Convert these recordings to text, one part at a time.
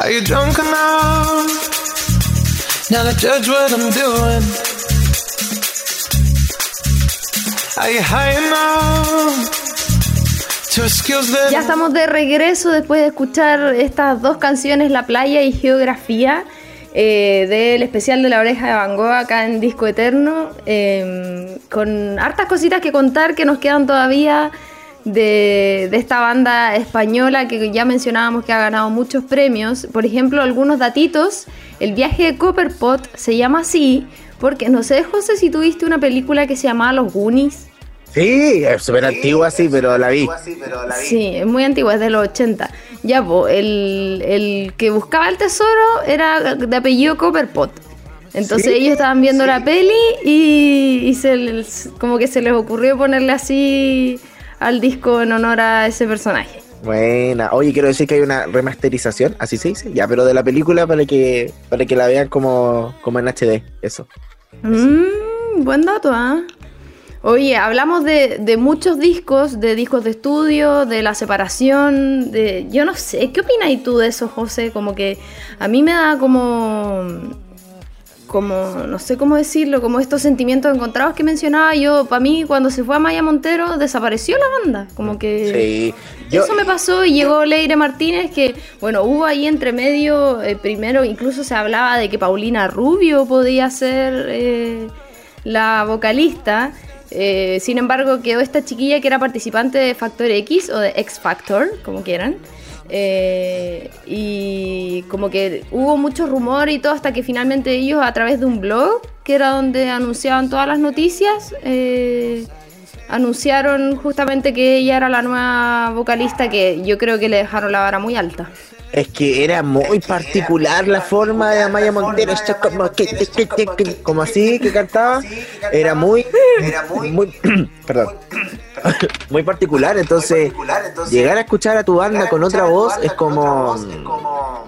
Are you drunk enough now to judge what I'm doing? Are you high enough to skills that Ya estamos de regreso después de escuchar estas dos canciones, La Playa y Geografía, eh, del especial de la oreja de Van Gogh acá en Disco Eterno, eh, con hartas cositas que contar que nos quedan todavía de, de esta banda española que ya mencionábamos que ha ganado muchos premios. Por ejemplo, algunos datitos, el viaje de Copperpot se llama así porque no sé, José, si tuviste una película que se llamaba Los Goonies. Sí, es súper antigua, sí, pero la vi. Sí, es muy antigua, es de los 80. Ya, po, el, el que buscaba el tesoro era de apellido Copperpot. Entonces ¿Sí? ellos estaban viendo la peli y, y se les- como que se les ocurrió ponerle así al disco en honor a ese personaje. Buena. Oye, quiero decir que hay una remasterización, así se dice, ya, pero de la película para que para que la vean como, como en HD, eso. Mm, buen dato, ¿ah? Oye, hablamos de, de muchos discos, de discos de estudio, de la separación, de... Yo no sé, ¿qué opinas tú de eso, José? Como que a mí me da como... Como, no sé cómo decirlo, como estos sentimientos encontrados que mencionaba yo. Para mí, cuando se fue a Maya Montero, desapareció la banda. Como que... Sí. Yo, Eso me pasó y llegó Leire Martínez, que, bueno, hubo ahí entre medio, eh, primero incluso se hablaba de que Paulina Rubio podía ser eh, la vocalista. eh, sin embargo, quedó esta chiquilla que era participante de Factor X o de X Factor, como quieran. Eh, y como que hubo mucho rumor y todo hasta que finalmente ellos a través de un blog, que era donde anunciaban todas las noticias, eh, anunciaron justamente que ella era la nueva vocalista que yo creo que le dejaron la vara muy alta. Es que era muy particular la forma de Amaya Montero, esto como, que, como así que cantaba, era muy, muy, perdón, muy particular. Entonces, llegar a escuchar a tu banda con otra voz es como,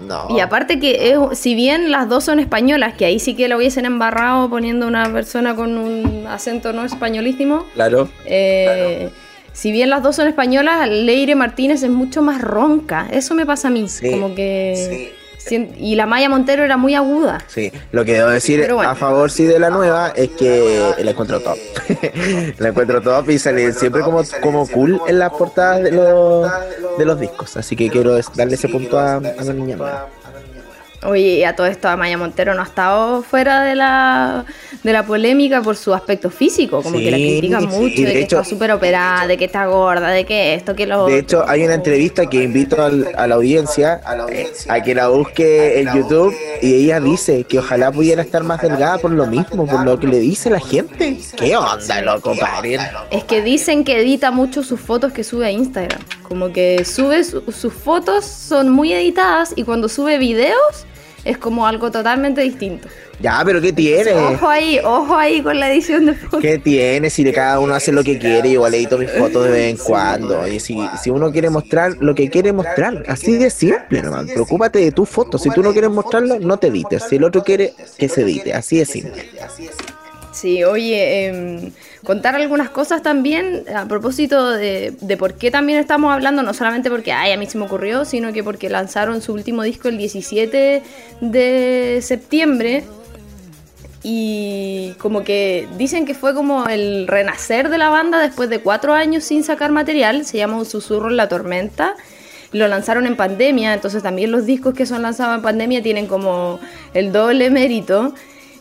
no. Y aparte que es- si bien las dos son españolas, que ahí sí que lo hubiesen embarrado poniendo una persona con un acento no españolísimo, Claro. eh, si bien las dos son españolas, Leire Martínez es mucho más ronca, eso me pasa a mí, Sí, como que... Y la Maya Montero era muy aguda. Sí, lo que debo decir bueno. a favor sí de la nueva es que la encuentro top. la encuentro top y sale siempre como, como cool en las portadas de los, de los discos. Así que quiero darle ese punto a, a la niña nueva. Oye, a todo esto, Maya Montero no ha estado fuera de la, de la polémica por su aspecto físico, como que la critican sí, mucho, de de que hecho- está súper operada, de que está gorda, de que esto, que lo De hecho, hay una entrevista que invito al- a la audiencia a que la busque en YouTube y ella dice que ojalá pudiera estar más delgada por lo mismo, por lo que le dice la gente. ¿Qué onda, loco, paren? Es que dicen que edita mucho sus fotos que sube a Instagram. Como que sube su- sus fotos, son muy editadas y cuando sube videos es como algo totalmente distinto. Ya, pero ¿qué tiene? Ojo ahí, ojo ahí con la edición de fotos. ¿Qué tiene? Si cada uno hace lo que quiere, igual edito mis fotos de vez en cuando. Y si, si uno quiere mostrar lo que quiere mostrar, así de simple nomás. Preocúpate de tu foto. Si tú no quieres mostrarlo, no te edites. Si el otro quiere, que se edite. Así de simple. Sí, oye, em, contar algunas cosas también a propósito de, por qué también estamos hablando, no solamente porque ay, a mí se me ocurrió, sino que porque lanzaron su último disco el 17 de septiembre y como que dicen que fue como el renacer de la banda después de cuatro años sin sacar material, se llama Un susurro en la tormenta. Lo lanzaron en pandemia, entonces también los discos que son lanzados en pandemia tienen como el doble mérito.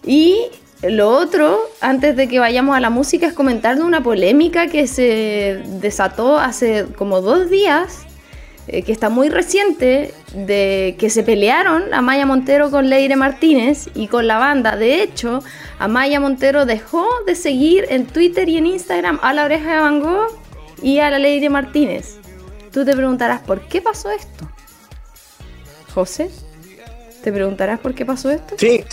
Y lo otro, antes de que vayamos a la música, es comentar de una polémica que se desató hace como dos días, eh, que está muy reciente, de que se pelearon Amaya Montero con Leire Martínez y con la banda. De hecho, Amaya Montero dejó de seguir en Twitter y en Instagram a la oreja de Van Gogh y a la Leire Martínez. Tú te preguntarás, ¿por qué pasó esto? José, ¿te preguntarás por qué pasó esto? Sí.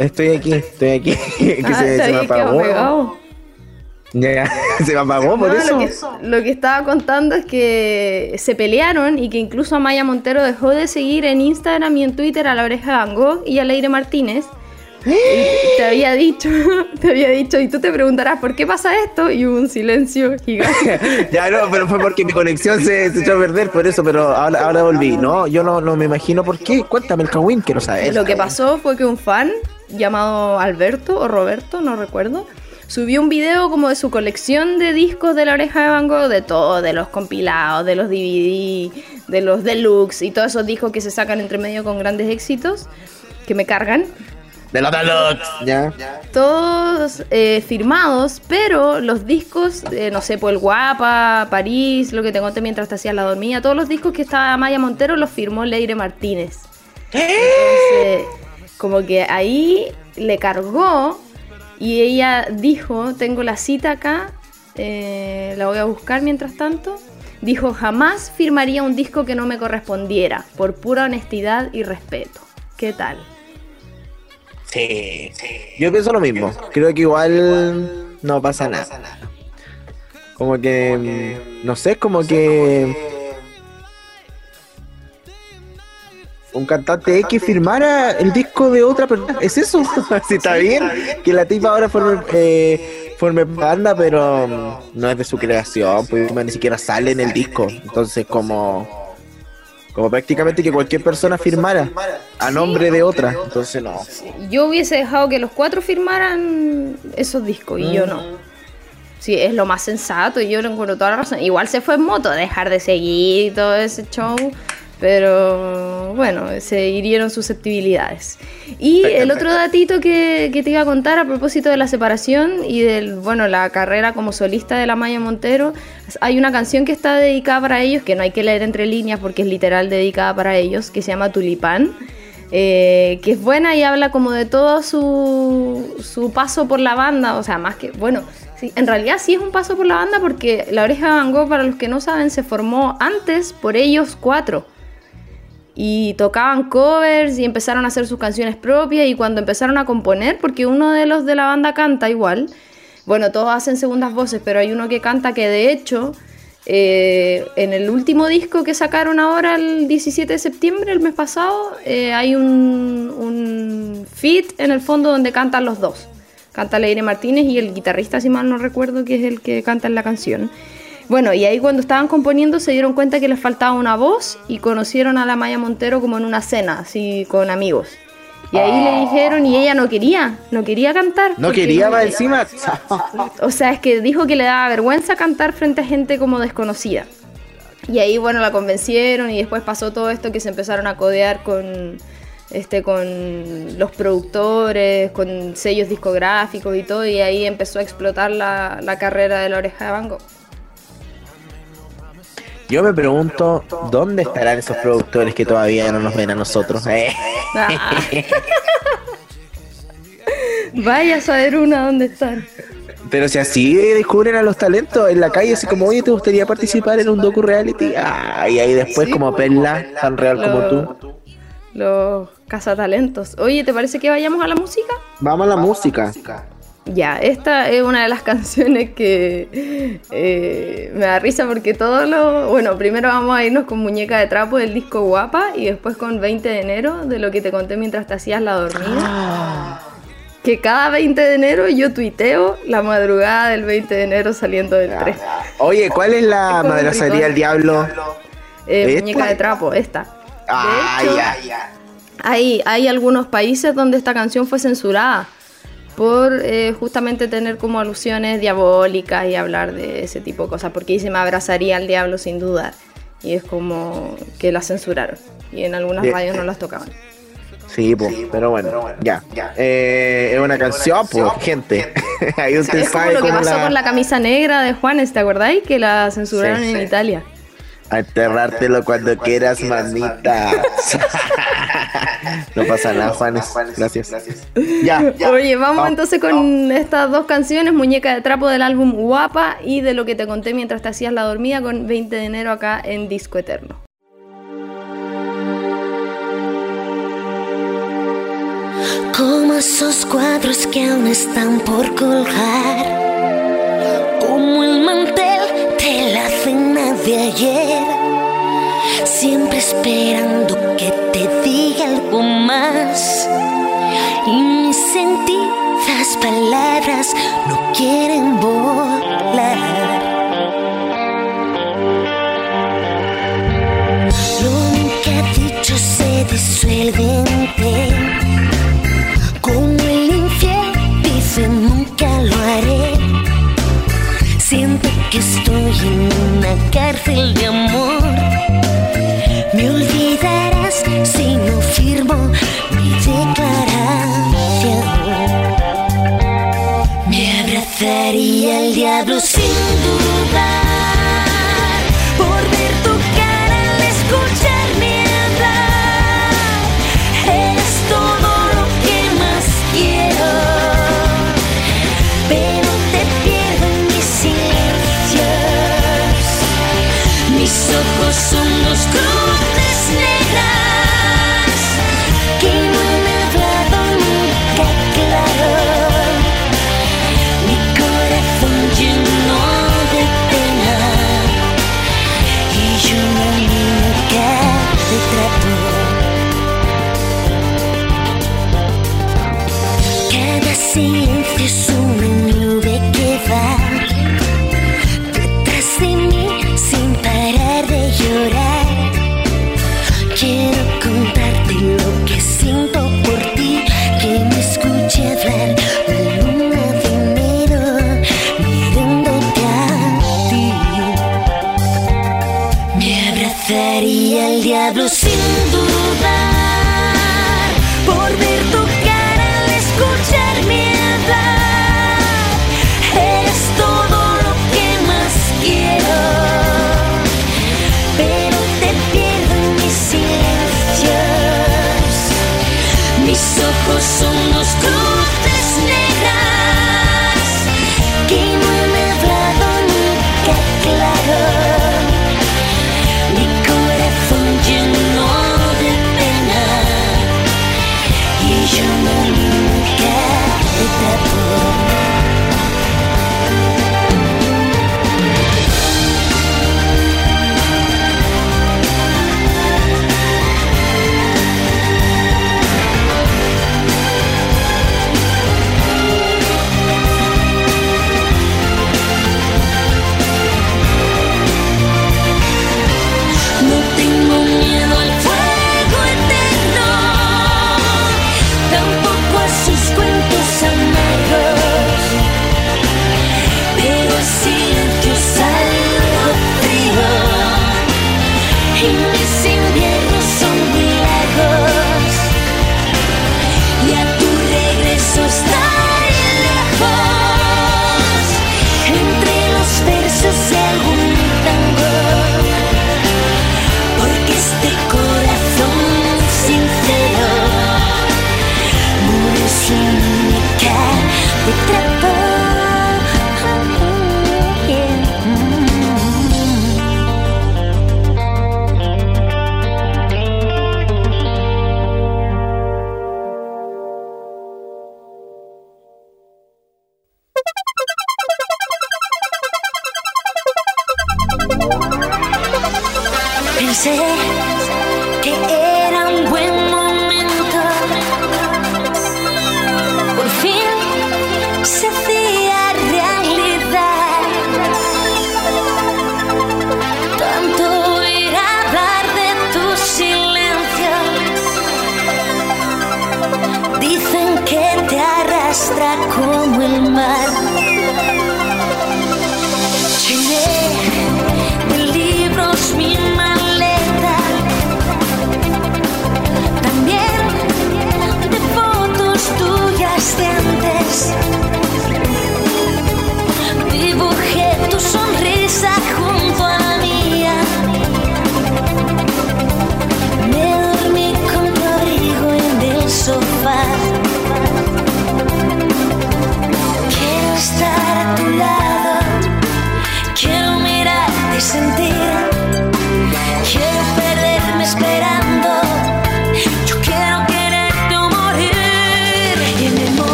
Estoy aquí, estoy aquí. que Ah, se, se me apagó. Ya, se me apagó por No, eso. Lo que, lo que estaba contando es que se pelearon y que incluso Amaya Montero dejó de seguir en Instagram y en Twitter a la oreja Van Gogh y a Leire Martínez te había dicho, te había dicho, y tú te preguntarás por qué pasa esto, y hubo un silencio gigante. ya no, pero fue porque mi conexión se, echó a perder por eso, pero ahora, ahora volví. No, yo no, no me imagino por qué. Cuéntame el Kawin, que no sabes. Lo que pasó fue que un fan llamado Alberto o Roberto, no recuerdo, subió un video como de su colección de discos de la oreja de Van Gogh, de todo, de los compilados, de los DVD, de los deluxe y todos esos discos que se sacan entre medio con grandes éxitos, que me cargan. De los deluxe, ya. Todos eh, firmados, pero los discos, no sé, por el Guapa, París, lo que te conté mientras te hacías la dormida, todos los discos que estaba Maya Montero los firmó Leire Martínez. Entonces, como que ahí le cargó y ella dijo, tengo la cita acá, eh, la voy a buscar mientras tanto. Dijo, jamás firmaría un disco que no me correspondiera, por pura honestidad y respeto. ¿Qué tal? Sí, yo pienso lo mismo. Creo que igual no pasa nada. Como que, no sé, como que un cantante X firmara el disco de otra persona. ¿Es eso? si está bien que la tipa ahora forme, eh, forme banda, pero mm, no es de su creación, pues ni siquiera sale en el disco. Entonces, como como prácticamente que cualquier persona firmara a nombre de otra. Entonces, no. Yo hubiese dejado que los cuatro firmaran esos discos y yo no. Mm. Sí, es lo más sensato y yo lo encuentro toda la razón. Igual se fue en moto, dejar de seguir todo ese show. Pero bueno, se hirieron susceptibilidades. Y el otro datito que, te iba a contar a propósito de la separación y de bueno, la carrera como solista de la Maya Montero, hay una canción que está dedicada para ellos, que no hay que leer entre líneas porque es literal dedicada para ellos, que se llama Tulipán. Eh, que es buena y habla como de todo su, su paso por la banda, o sea, más que, bueno, Sí, en realidad sí es un paso por la banda porque La Oreja de Van Gogh, para los que no saben, se formó antes por ellos cuatro y tocaban covers y empezaron a hacer sus canciones propias y cuando empezaron a componer, porque uno de los de la banda canta igual, bueno, todos hacen segundas voces, pero hay uno que canta que de hecho eh, en el último disco que sacaron ahora el 17 de septiembre, el mes pasado, eh, hay un, un feat en el fondo donde cantan los dos. Canta Leire Martínez y el guitarrista, si mal no recuerdo, que es el que canta en la canción. Bueno, y ahí cuando estaban componiendo se dieron cuenta que les faltaba una voz y conocieron a la Maya Montero como en una cena, así con amigos. Y ahí le dijeron y ella no quería, no quería cantar. No quería va encima. O sea, es que dijo que le daba vergüenza cantar frente a gente como desconocida. Y ahí, bueno, la convencieron y después pasó todo esto que se empezaron a codear con, este, con los productores, con sellos discográficos y todo, y ahí empezó a explotar la, la carrera de la oreja de Van Gogh. Yo me pregunto, ¿dónde estarán esos productores que todavía no nos ven a nosotros? Eh. Ah. Vaya a saber una dónde están. Pero si así descubren a los talentos en la calle, así como, oye, ¿te gustaría participar en un docu reality? Ah, y ahí después, como Perla, tan real como tú. Los cazatalentos. Oye, ¿te parece que vayamos a la música? Vamos a la música. Ya, esta es una de las canciones que eh, me da risa porque todo lo... Bueno, primero vamos a irnos con Muñeca de Trapo del disco Guapa y después con 20 de enero de lo que te conté mientras te hacías la dormida. Que cada 20 de enero yo tuiteo la madrugada del 20 de enero saliendo del tren. Oye, ¿cuál es la madracería del diablo? Eh, muñeca de Trapo, esta. Ah, ya, ya. Hay, hay algunos países donde esta canción fue censurada por eh, justamente tener como alusiones diabólicas y hablar de ese tipo de cosas, porque dice me abrazaría al diablo sin dudar. Y es como que la censuraron. Y en algunas radios no las tocaban. Sí, pero, bueno, ya. Eh, es una canción, pues, gente. Hay un es como lo que pasó con la camisa negra de Juanes, ¿te acordáis? Que la censuraron en Italia. A enterrártelo cuando quieras, mamita. no pasa nada, Juanes. Gracias. Ya, Oye, vamos, entonces con estas dos canciones, Muñeca de Trapo del álbum Guapa y de lo que te conté mientras te hacías la dormida con 20 de enero acá en Disco Eterno. Como esos cuadros que aún están por colgar como el mantel de la cena de ayer, siempre esperando que te diga algo más. Y mis sentidas palabras no quieren volar. Lo nunca dicho se disuelve en ti. Como el infiel dice nunca lo haré. Siento que estoy en una cárcel de amor.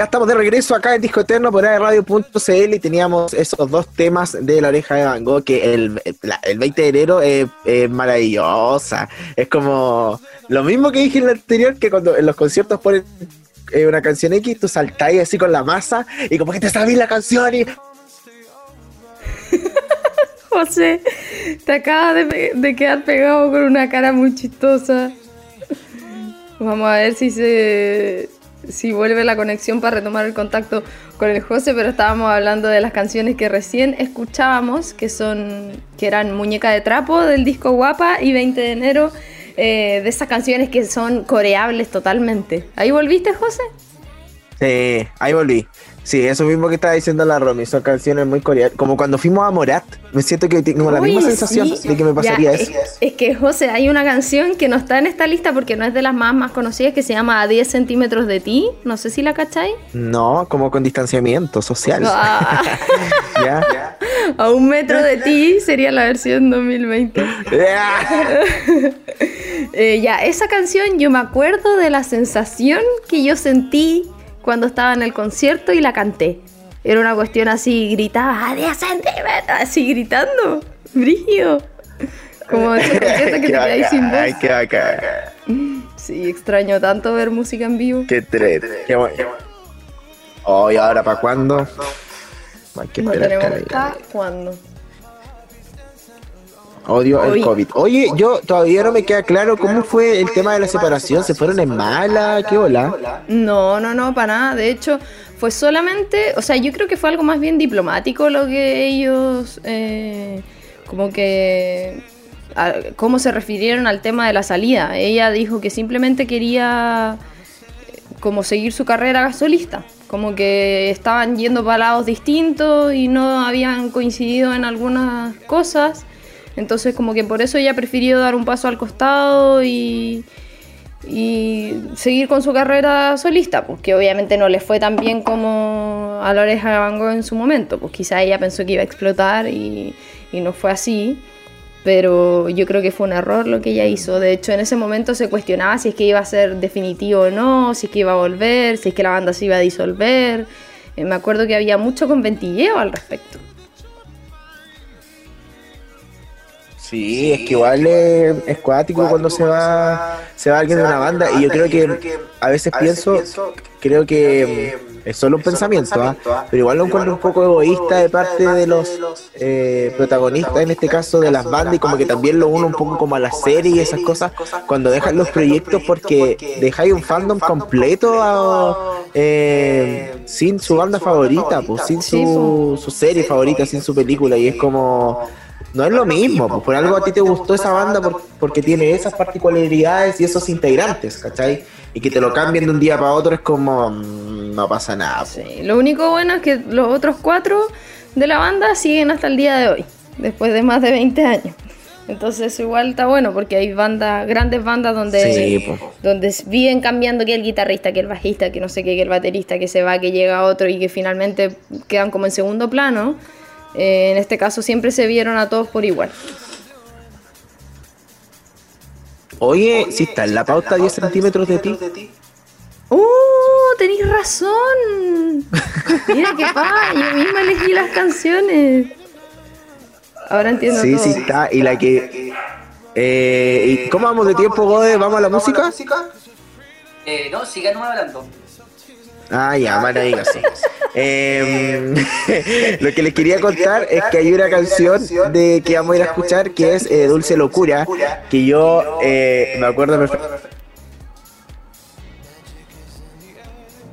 Ya estamos de regreso acá en Disco Eterno por radio.cl y teníamos esos dos temas de la oreja de Van Gogh que el, el, la- el 20 de enero es, maravillosa. Es como lo mismo que dije en el anterior, que cuando en los conciertos ponen eh, una canción X, tú saltáis así con la masa y como que te sabís la canción y José, te acabas de, de quedar pegado con una cara muy chistosa. Vamos a ver si se si vuelve la conexión para retomar el contacto con el José, pero estábamos hablando de las canciones que recién escuchábamos, que son que eran Muñeca de Trapo del disco Guapa y 20 de enero eh, de esas canciones que son coreables totalmente. ¿Ahí volviste, José? Sí, ahí volví. Sí, eso mismo que estaba diciendo la Romy, son canciones muy coreanas. Como cuando fuimos a Morat, me siento que tengo la misma sensación de que me pasaría Ya, eso. Es, es que, José, hay una canción que no está en esta lista porque no es de las más, más conocidas que se llama A 10 centímetros de ti. No sé si la cacháis. No, como con distanciamiento social. Ah, ¿Ya? a un metro de ti sería la versión 2020. Eh, ya, esa canción yo me acuerdo de la sensación que yo sentí cuando estaba en el concierto y la canté. Era una cuestión así, gritaba 10 centímetros, así gritando, brígido. Como esos conciertos que te quedáis sin voz. Ay, qué bacán. Sí, extraño tanto ver música en vivo. Qué tret. Qué bueno. Oh, ¿y ahora para cuándo? Hay que No esperar, tenemos hasta cuándo. Odio el. COVID. Oye, yo todavía no me queda claro cómo fue el tema de la separación. ¿Se fueron en mala? ¿Qué hola? No, no, no, para nada. De hecho, fue solamente, o sea, yo creo que fue algo más bien diplomático lo que ellos, eh, como que, a- cómo se refirieron al tema de la salida. Ella dijo que simplemente quería eh, como seguir su carrera solista, como que estaban yendo para lados distintos y no habían coincidido en algunas cosas. Entonces como que por eso ella prefirió dar un paso al costado y, y seguir con su carrera solista, pues que obviamente no le fue tan bien como a la oreja de Van Gogh en su momento, pues quizá ella pensó que iba a explotar y, y no fue así, pero yo creo que fue un error lo que ella hizo. De hecho, en ese momento se cuestionaba si es que iba a ser definitivo o no, si es que iba a volver, si es que la banda se iba a disolver. Eh, me acuerdo que había mucho conventilleo al respecto. Sí, es que igual es, es cuático cuando se va se va alguien de una banda. y yo creo que a veces pienso, creo que es solo un pensamiento, ¿ah? pero igual lo encuentro un poco egoísta de parte de los eh, protagonistas, en este caso de las bandas, y como que también lo uno un poco como a la serie y esas cosas, cuando dejan los proyectos porque dejáis un fandom completo a- eh, sin su banda favorita, pues sin Sí, su, su serie favorita, sin su película, y es como... No es lo mismo, pues por algo a ti te gustó esa banda por- porque tiene esas particularidades y esos integrantes, ¿cachai? Y que te lo cambien de un día para otro es como, mm, no pasa nada. pues. Sí, Lo único bueno es que los otros cuatro de la banda siguen hasta el día de hoy, después de más de 20 años. Entonces igual está bueno porque hay bandas, grandes bandas donde, Sí, po. donde viven cambiando que el guitarrista, que el bajista, que no sé qué, que el baterista, que se va, que llega otro y que finalmente quedan como en segundo plano. Eh, en este caso siempre se vieron a todos por igual. Oye, si está en la pauta 10 centímetros de ti. ¡Uh! Tenéis razón. Mira qué pa, yo misma elegí las canciones. Ahora entiendo Sí, todo. sí está. Y la que. Eh, ¿Y cómo vamos de tiempo, Gode? ¿Vamos a la música? Eh, no, sigan hablando. Ah, ya, maravilloso. sí. Eh, lo que les quería contar es que hay una canción de que vamos a ir a escuchar que es eh, Dulce Locura, que yo eh, me acuerdo perfectamente.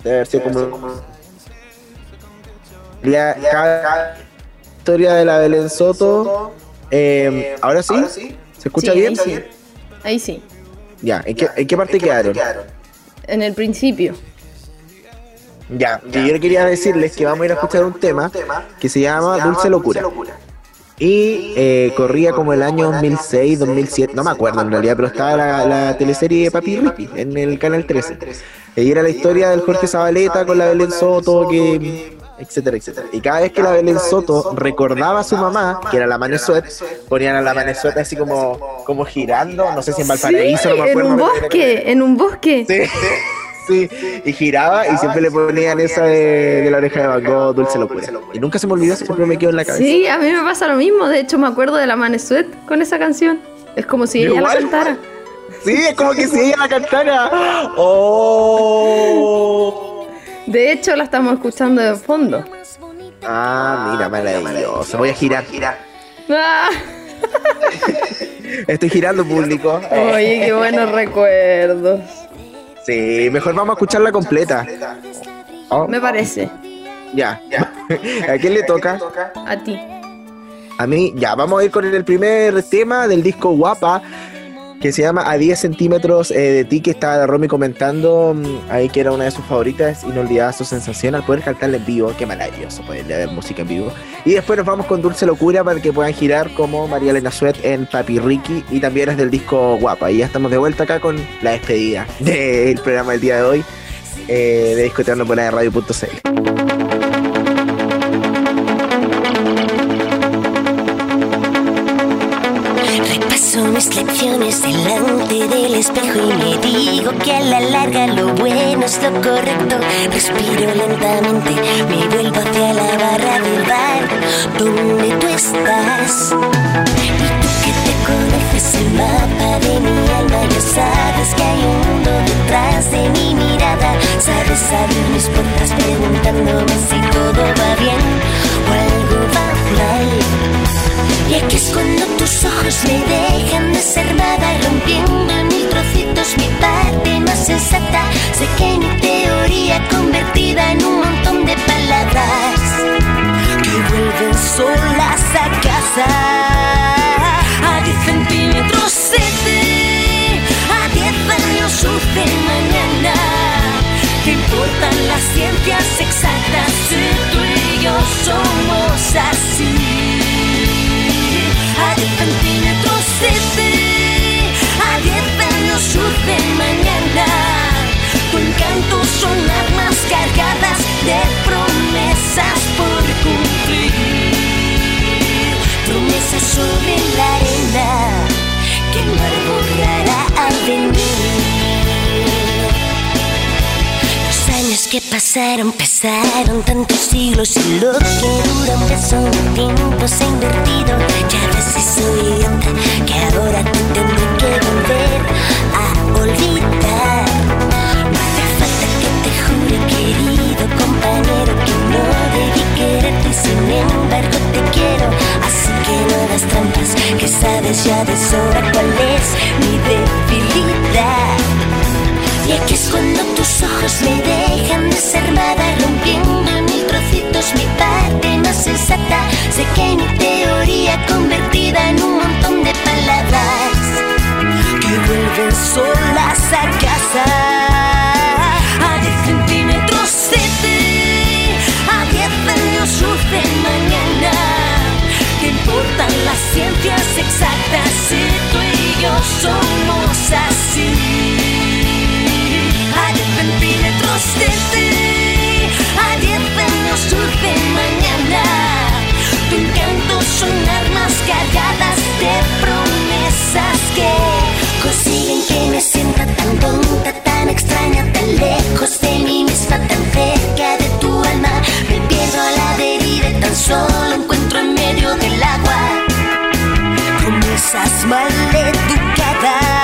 Debe haber sido como la cada historia de la Belén Soto. Eh, ¿Ahora sí? ¿Se escucha Sí, bien? Ahí sí. Ahí sí. Ya, ¿en qué, en qué parte quedaron? En el principio. Ya, que yo quería decirles que vamos a ir a escuchar un tema que se llama Dulce Locura. Y eh, corría como el año 2006, 2007, no me acuerdo en realidad, pero estaba la, la teleserie Papi Ricky en el canal 13. Y era la historia del Jorge Zabaleta con la Belén Soto, que etcétera, etcétera. Y cada vez que la Belén Soto recordaba a su mamá, que era la Manesuet, ponían a la Manesuet así como, como girando, no sé si en Valparaíso, no me en un bosque, en un bosque. Sí, sí, y giraba y siempre le ponían esa de, de la oreja de Van Gogh, Dulce Locura. Y nunca se me olvidó, siempre me quedó en la cabeza. Sí, a mí me pasa lo mismo. De hecho, me acuerdo de la Manesuet con esa canción. Es como si ella la cantara. Sí, es como que si ella la cantara. Oh. De hecho, la estamos escuchando de fondo. Ah, mira, maravilloso. Voy a girar. Ah, Estoy girando público. oye, qué buenos recuerdos. Sí, mejor vamos a escucharla completa. Oh, Me parece. ya. ¿A quién le toca? A ti. A mí, ya, vamos a ir con el primer tema del disco Guapa, que se llama A 10 centímetros eh, de ti, que estaba Romy comentando mm, ahí que era una de sus favoritas, inolvidable su sensación al poder cantarla en vivo, qué maravilloso poder ver música en vivo. Y después nos vamos con Dulce Locura para que puedan girar como María Elena Suet en Papi Ricky y también es del disco Guapa. Y ya estamos de vuelta acá con la despedida del programa del día de hoy eh, de Discoteando por la de radio.cl. mis lecciones delante del espejo y me digo que a la larga lo bueno es lo correcto. Respiro lentamente, me vuelvo hacia la barra del bar donde tú estás. Y conoces el mapa de mi alma, ya sabes que hay un mundo detrás de mi mirada. Sabes abrir mis puertas preguntándome si todo va bien o algo va mal. Y aquí es cuando tus ojos me dejan desarmada, rompiendo en mil trocitos mi parte más sensata. Sé que mi teoría convertida en un montón de palabras que vuelven solas a casa. A 10 a 10 años de mañana. ¿Qué importan las ciencias exactas? Si tú y yo somos así. A 10 centímetros a 10 años de mañana. Tu encanto son armas cargadas de promesas pasaron pesaron tantos siglos y lo que dura un peso un tiempo se ha invertido. Ya ves si soy idiota que ahora te tengo que volver a olvidar. No hace falta que te jure, querido compañero, que no debí quererte y sin embargo te quiero. Así que no hagas trampas, que sabes ya de sobra cuál es mi debilidad. Y aquí es cuando tus ojos me dejan desarmada, rompiendo en mil trocitos mi parte más sensata. Sé que mi teoría convertida en un montón de palabras que vuelven solas a casa. A 10 centímetros de ti, a 10 años luz de mañana. ¿Qué importan las ciencias exactas si tú y yo somos así? centímetros de ti. A diez años surge mañana. Tu encanto son armas cargadas de promesas que consiguen que me sienta tan tonta, tan extraña, tan lejos de mí misma, tan cerca de tu alma. Me pierdo a la deriva tan solo encuentro en medio del agua promesas mal educadas.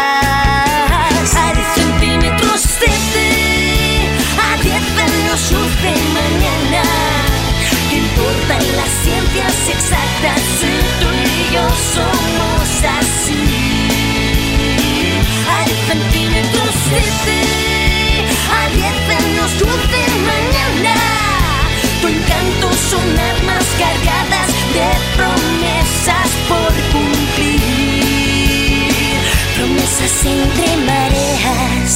son armas cargadas de promesas por cumplir. Promesas entre mareas,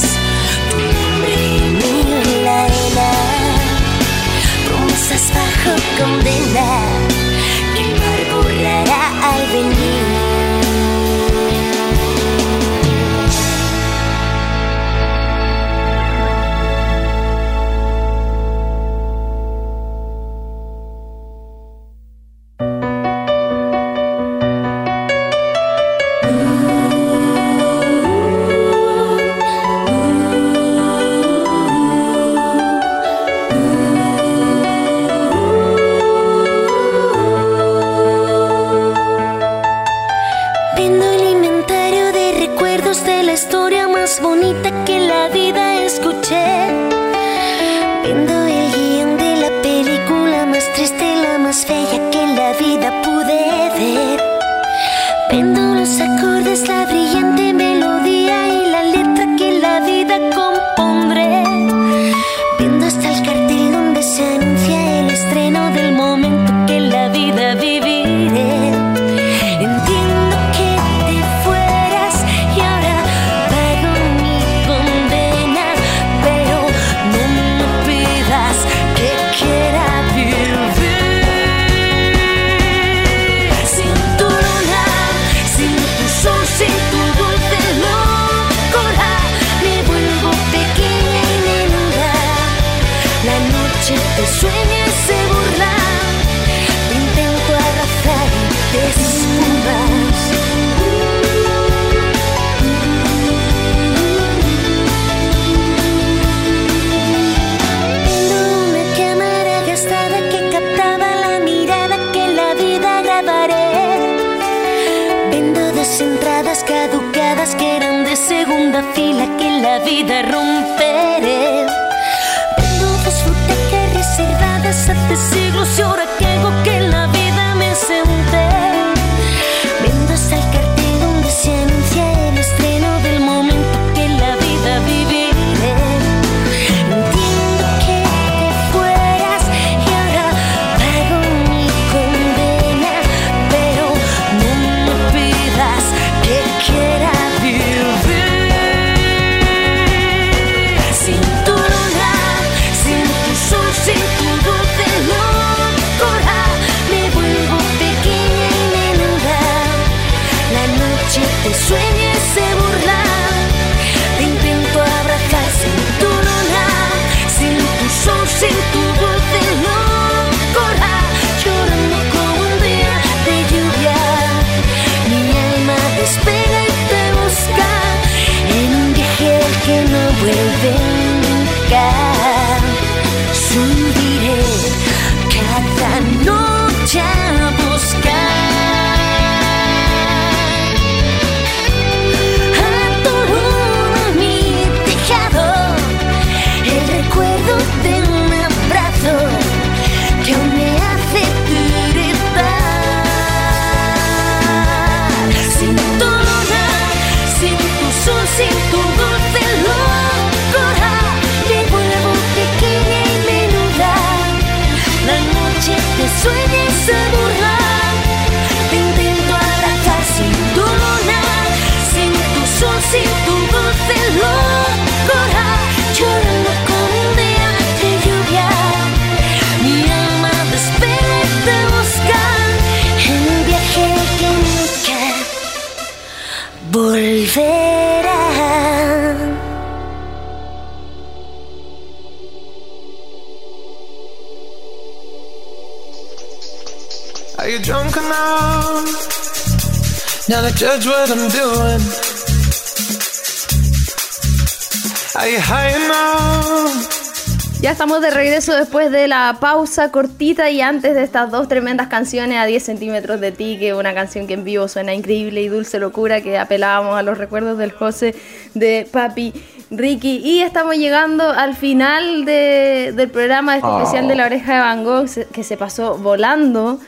tu nombre en la arena. Promesas bajo condena, el mar borrará al venir. with it. Judge what I'm doing? Are you high enough? Ya estamos de regreso después de la pausa cortita y antes de estas dos tremendas canciones a 10 centímetros de ti, que es una canción que en vivo suena increíble y dulce locura, que apelábamos a los recuerdos del José de Papi Ricky. Y estamos llegando al final de- del programa este especial de la oreja de Van Gogh, que se pasó volando.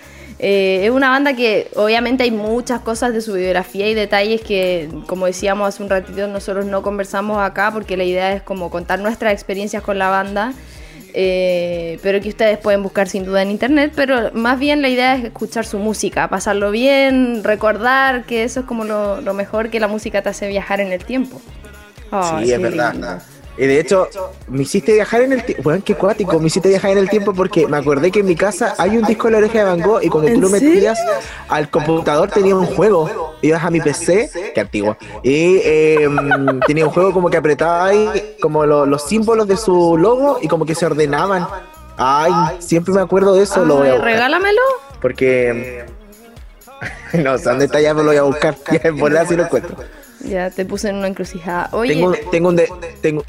Eh, es una banda que obviamente hay muchas cosas de su biografía y detalles que, como decíamos hace un ratito, nosotros no conversamos acá porque la idea es como contar nuestras experiencias con la banda, eh, pero que ustedes pueden buscar sin duda en internet, pero más bien la idea es escuchar su música, pasarlo bien, recordar que eso es como lo, lo mejor que la música te hace viajar en el tiempo. Ay, sí, es verdad. Y de hecho, me hiciste viajar en el tiempo. Bueno, qué cuático, me hiciste viajar en el tiempo porque me acordé que en mi casa hay un disco de la oreja de Van Gogh y cuando tú ¿En lo metías al computador tenía un juego. Ibas a mi PC, que antiguo, y eh, tenía un juego como que apretaba ahí como lo- los símbolos de su logo y como que se ordenaban. Ay, siempre me acuerdo de eso, lo voy a Ay, regálamelo. Porque. No sé dónde está ya, pero lo voy a buscar. Ya en volar si lo encuentro. Ya te puse en una encrucijada. Oye, Tengo, tengo, un de- tengo,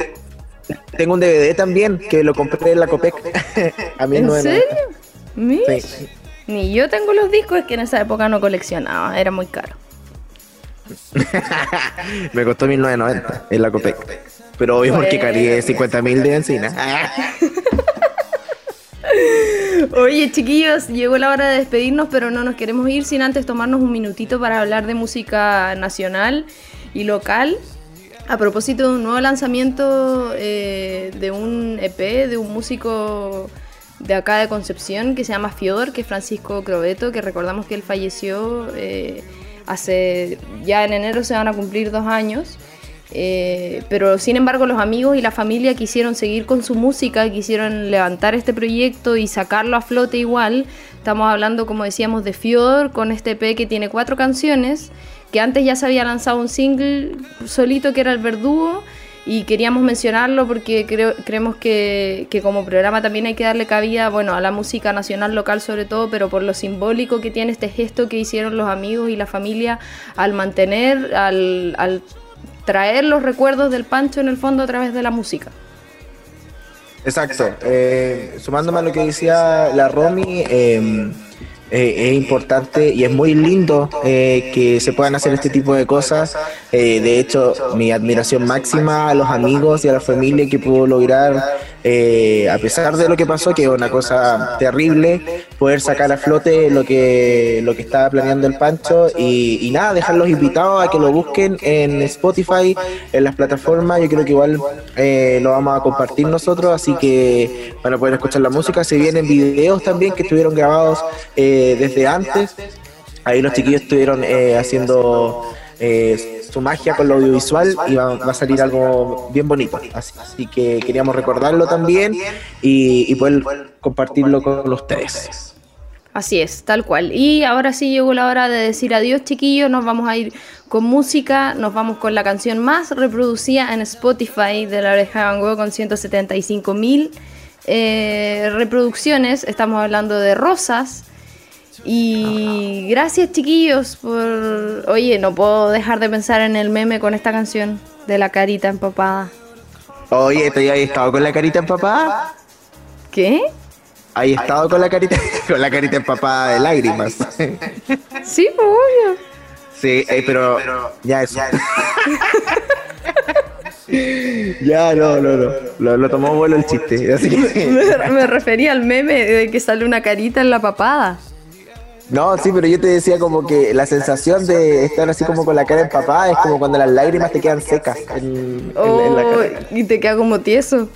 tengo un DVD también que lo compré en la Copec. a mí ¿en no serio? Sí. Ni yo tengo los discos, es que en esa época no coleccionaba, era muy caro. Me costó 1990 en la Copec. Pero obvio porque cargué 50 mil de benzina. Oye, chiquillos, llegó la hora de despedirnos, pero no nos queremos ir sin antes tomarnos un minutito para hablar de música nacional y local. A propósito de un nuevo lanzamiento eh, de un EP de un músico de acá de Concepción que se llama Fiodor, que es Francisco Crobeto, que recordamos que él falleció eh, hace ya en enero se van a cumplir dos años. Eh, pero sin embargo los amigos y la familia quisieron seguir con su música, quisieron levantar este proyecto y sacarlo a flote igual. Estamos hablando, como decíamos, de Fiodor con este EP que tiene cuatro canciones, que antes ya se había lanzado un single solito que era El Verdugo y queríamos mencionarlo porque creo, creemos que, que como programa también hay que darle cabida bueno, a la música nacional local sobre todo, pero por lo simbólico que tiene este gesto que hicieron los amigos y la familia al mantener, al, al traer los recuerdos del Pancho en el fondo a través de la música. Exacto. Eh, sumándome a lo que decía la Romy, eh, eh, es importante y es muy lindo eh, que se puedan hacer este tipo de cosas. Eh, de hecho, mi admiración máxima a los amigos y a la familia que pudo lograr, eh, a pesar de lo que pasó, que es una cosa terrible, poder sacar a flote lo que, lo que estaba planeando el Pancho y, y nada, dejarlos invitados a que lo busquen en Spotify, en las plataformas. Yo creo que igual eh, lo vamos a compartir nosotros, así que van a poder escuchar la música. Se vienen videos también que estuvieron grabados eh, desde antes. Ahí los chiquillos estuvieron eh, haciendo eh, su magia con lo audiovisual y va, a salir algo bien bonito. Así, que queríamos recordarlo también y, y poder compartirlo con ustedes. Así es, tal cual. Y ahora sí llegó la hora de decir adiós, chiquillos. Nos vamos a ir con música. Nos vamos con la canción más reproducida en Spotify de La Oreja de Van Gogh con 175 mil eh, reproducciones. Estamos hablando de Rosas. Y gracias, chiquillos, por. Oye, no puedo dejar de pensar en el meme con esta canción de la carita empapada. Oye, ¿tú ya has estado con la carita empapada? ¿Qué? ¿Has estado con la carita, con la carita empapada de lágrimas? Sí, pues, obvio. Sí, eh, pero ya eso. Ya, no, no, no. Lo, lo tomó vuelo el chiste. Así que- Me, me refería al meme de que sale una carita en la papada. No, sí, pero yo te decía como que la sensación de estar así como con la cara empapada es como cuando las lágrimas te quedan secas en, en- en la Oh, cara. y te queda como tieso.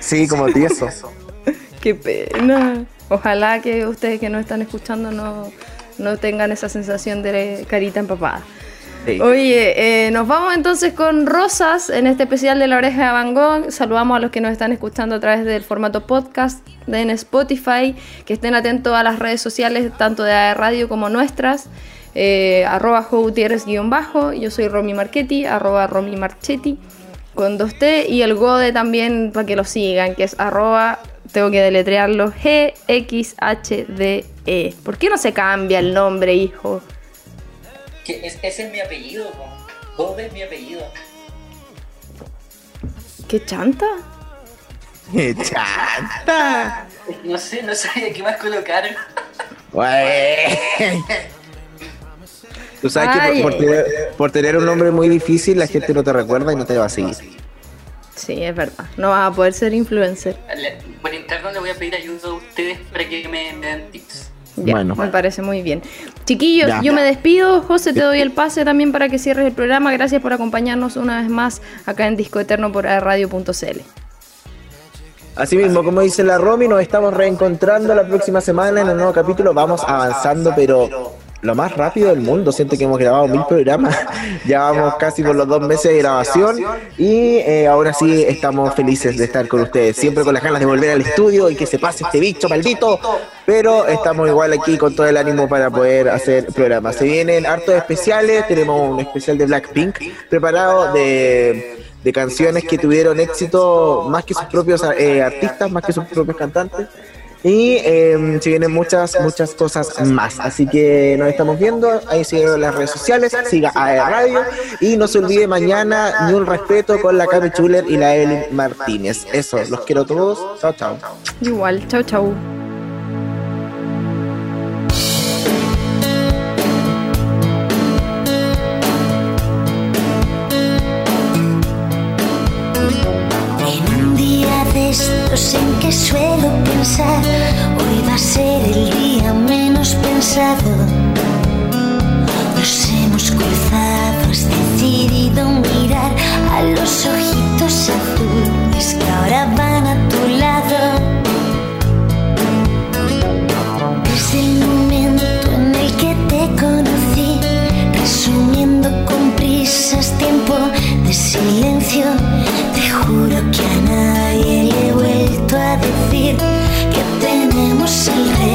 Sí, como tieso. Qué pena. Ojalá que ustedes que no están escuchando no, no tengan esa sensación de carita empapada. Oye, eh, nos vamos entonces con Rosas en este especial de la oreja de Van. Saludamos a los que nos están escuchando a través del formato podcast en Spotify. Que estén atentos a las redes sociales, tanto de Radio como nuestras. Eh, arroba bajo. Yo soy Romy Marchetti, arroba Romy Marchetti con 2T. Y el Gode también para que lo sigan, que es arroba, tengo que deletrearlo, G-X-H-D-E. ¿Por qué no se cambia el nombre, hijo? Que es- ese es mi apellido, po. Bob es mi apellido. ¿Qué chanta? ¡Chanta! No sé, no sabía qué más colocar. Güey. Tú sabes que por, tener, por tener un nombre muy difícil, la gente no te recuerda y no te va a seguir. Sí, es verdad. No vas a poder ser influencer. Por interno le voy a pedir ayuda a ustedes para que me, me den tips. Ya, Bueno. me parece muy bien. Chiquillos, Ya. yo me despido. José, te doy el pase también para que cierres el programa. Gracias por acompañarnos una vez más acá en Disco Eterno por radio.cl. Así mismo, como dice la Romy, nos estamos reencontrando la próxima semana en un nuevo capítulo. Vamos avanzando, pero lo más rápido del mundo. Siento que hemos grabado mil programas. Ya vamos casi por los dos meses de grabación. Y eh, ahora sí estamos felices de estar con ustedes. Siempre con las ganas de volver al estudio y que se pase este bicho maldito. Pero estamos igual aquí con todo el ánimo para poder hacer programas. Se vienen hartos especiales. Tenemos un especial de Blackpink preparado de de canciones que tuvieron éxito más que sus propios eh, artistas, más que sus propios cantantes. Y eh, se vienen muchas, muchas cosas más. Así que nos estamos viendo. Ahí siguen las redes sociales. Siga a Radio. Y no se olvide mañana ni un respeto con la Cami Chuler y la Evelyn Martínez. Eso, los quiero a todos. Chao, chao. Igual, chau, chau. Nos hemos cruzado, has decidido mirar a los ojitos azules que ahora van a tu lado. Desde el momento en el que te conocí, resumiendo con prisas tiempo de silencio, te juro que a nadie le he vuelto a decir que tenemos el récord